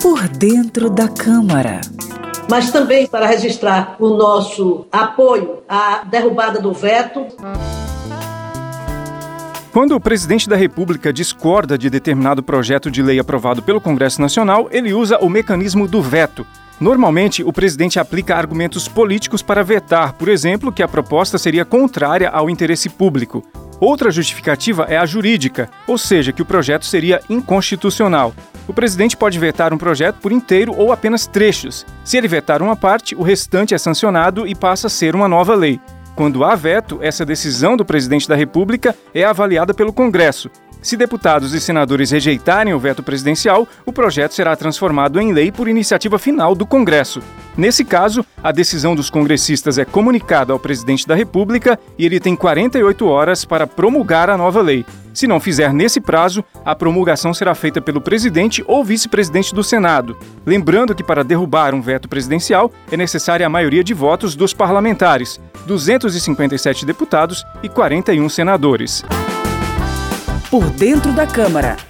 Por dentro da Câmara. Mas também para registrar o nosso apoio à derrubada do veto. Quando o presidente da República discorda de determinado projeto de lei aprovado pelo Congresso Nacional, ele usa o mecanismo do veto. Normalmente, o presidente aplica argumentos políticos para vetar, por exemplo, que a proposta seria contrária ao interesse público. Outra justificativa é a jurídica, ou seja, que o projeto seria inconstitucional. O presidente pode vetar um projeto por inteiro ou apenas trechos. Se ele vetar uma parte, o restante é sancionado e passa a ser uma nova lei. Quando há veto, essa decisão do presidente da República é avaliada pelo Congresso. Se deputados e senadores rejeitarem o veto presidencial, o projeto será transformado em lei por iniciativa final do Congresso. Nesse caso, a decisão dos congressistas é comunicada ao presidente da República e ele tem 48 horas para promulgar a nova lei. Se não fizer nesse prazo, a promulgação será feita pelo presidente ou vice-presidente do Senado. Lembrando que para derrubar um veto presidencial é necessária a maioria de votos dos parlamentares, 257 deputados e 41 senadores. Por dentro da Câmara.